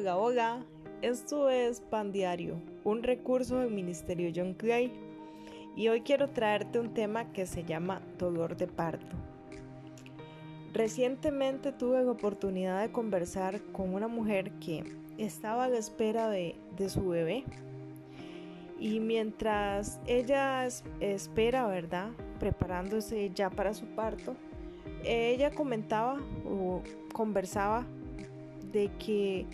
Hola, hola. Esto es Pan Diario, un recurso del Ministerio John Clay. Y hoy quiero traerte un tema que se llama dolor de parto. Recientemente tuve la oportunidad de conversar con una mujer que estaba a la espera de, de su bebé. Y mientras ella espera, ¿verdad? Preparándose ya para su parto, ella comentaba o conversaba de que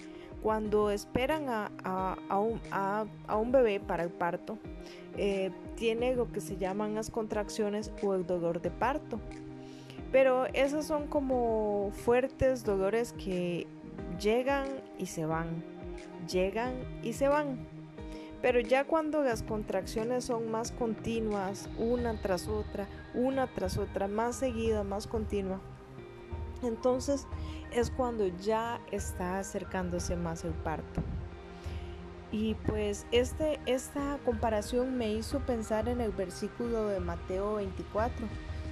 cuando esperan a, un, bebé para el parto, eh, tiene lo que se llaman las contracciones o el dolor de parto. Pero esos son como fuertes dolores que llegan y se van, llegan y se van. Pero ya cuando las contracciones son más continuas, una tras otra, una tras otra, más seguida, más continua, entonces es cuando ya está acercándose más el parto. Y pues este, esta comparación me hizo pensar en el versículo de Mateo 24.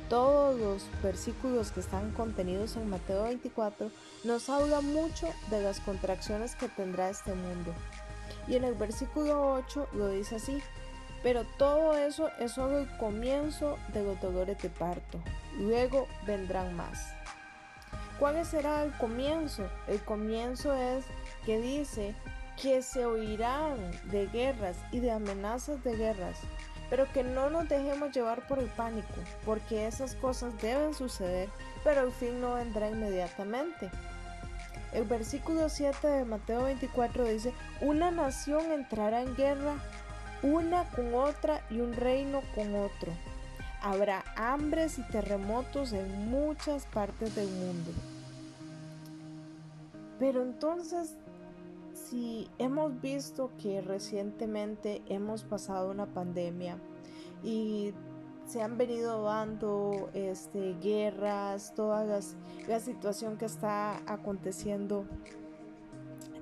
Todos los versículos que están contenidos en Mateo 24 nos habla mucho de las contracciones que tendrá este mundo. Y en el versículo 8 lo dice así, pero todo eso es solo el comienzo de los dolores de parto. Luego vendrán más. ¿Cuál será el comienzo? El comienzo es que dice que se oirán de guerras y de amenazas de guerras, pero que no nos dejemos llevar por el pánico, porque esas cosas deben suceder, pero el fin no vendrá inmediatamente. El versículo 7 de Mateo 24 dice, una nación entrará en guerra una con otra y un reino con otro. Habrá hambres y terremotos en muchas partes del mundo. Pero entonces, si hemos visto que recientemente hemos pasado una pandemia y se han venido dando este, guerras, toda la situación que está aconteciendo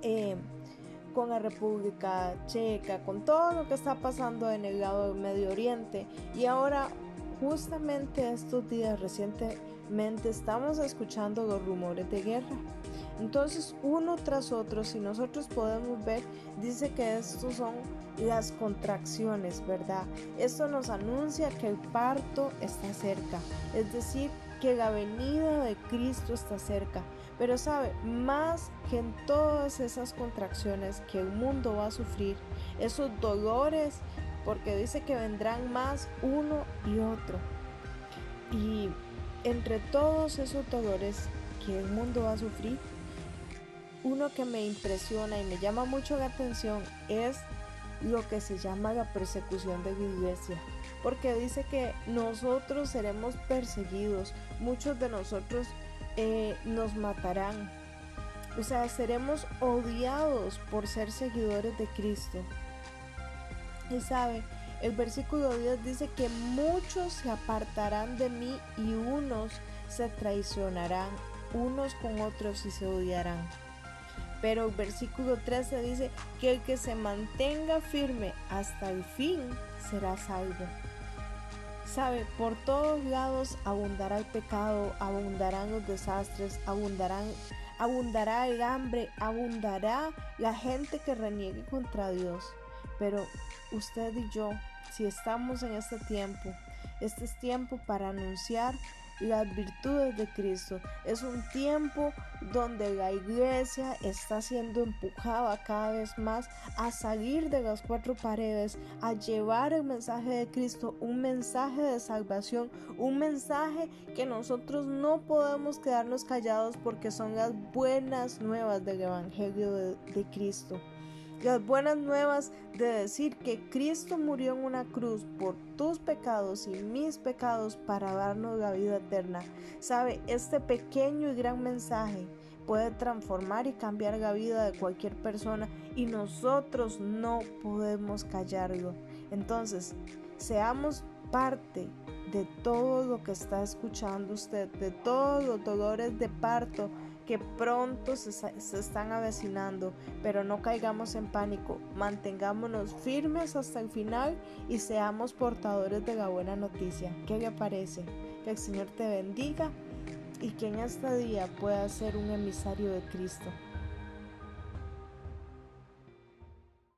eh, con la República Checa, con todo lo que está pasando en el lado del Medio Oriente. Y ahora, justamente estos días recientemente, estamos escuchando los rumores de guerra. Entonces, uno tras otro, si nosotros podemos ver, dice que estos son las contracciones, ¿verdad? Esto nos anuncia que el parto está cerca, es decir, que la venida de Cristo está cerca. Pero sabe, más que en todas esas contracciones que el mundo va a sufrir, esos dolores, porque dice que vendrán más uno y otro. Y entre todos esos dolores que el mundo va a sufrir, uno que me impresiona y me llama mucho la atención es lo que se llama la persecución de la iglesia. Porque dice que nosotros seremos perseguidos, muchos de nosotros eh, nos matarán. O sea, seremos odiados por ser seguidores de Cristo. Y sabe, el versículo 10 dice que muchos se apartarán de mí y unos se traicionarán, unos con otros y se odiarán. Pero el versículo 13 dice que el que se mantenga firme hasta el fin será salvo. Sabe, por todos lados abundará el pecado, abundarán los desastres, abundarán, abundará el hambre, abundará la gente que reniegue contra Dios. Pero usted y yo, si estamos en este tiempo, este es tiempo para anunciar las virtudes de Cristo. Es un tiempo donde la iglesia está siendo empujada cada vez más a salir de las cuatro paredes, a llevar el mensaje de Cristo, un mensaje de salvación, un mensaje que nosotros no podemos quedarnos callados porque son las buenas nuevas del Evangelio de, de Cristo. Las buenas nuevas de decir que Cristo murió en una cruz por tus pecados y mis pecados para darnos la vida eterna. Sabe, este pequeño y gran mensaje puede transformar y cambiar la vida de cualquier persona y nosotros no podemos callarlo. Entonces, seamos parte de todo lo que está escuchando usted, de todos los dolores de parto que pronto se, están avecinando, pero no caigamos en pánico, mantengámonos firmes hasta el final y seamos portadores de la buena noticia. ¿Qué le parece? Que el Señor te bendiga y que en este día puedas ser un emisario de Cristo.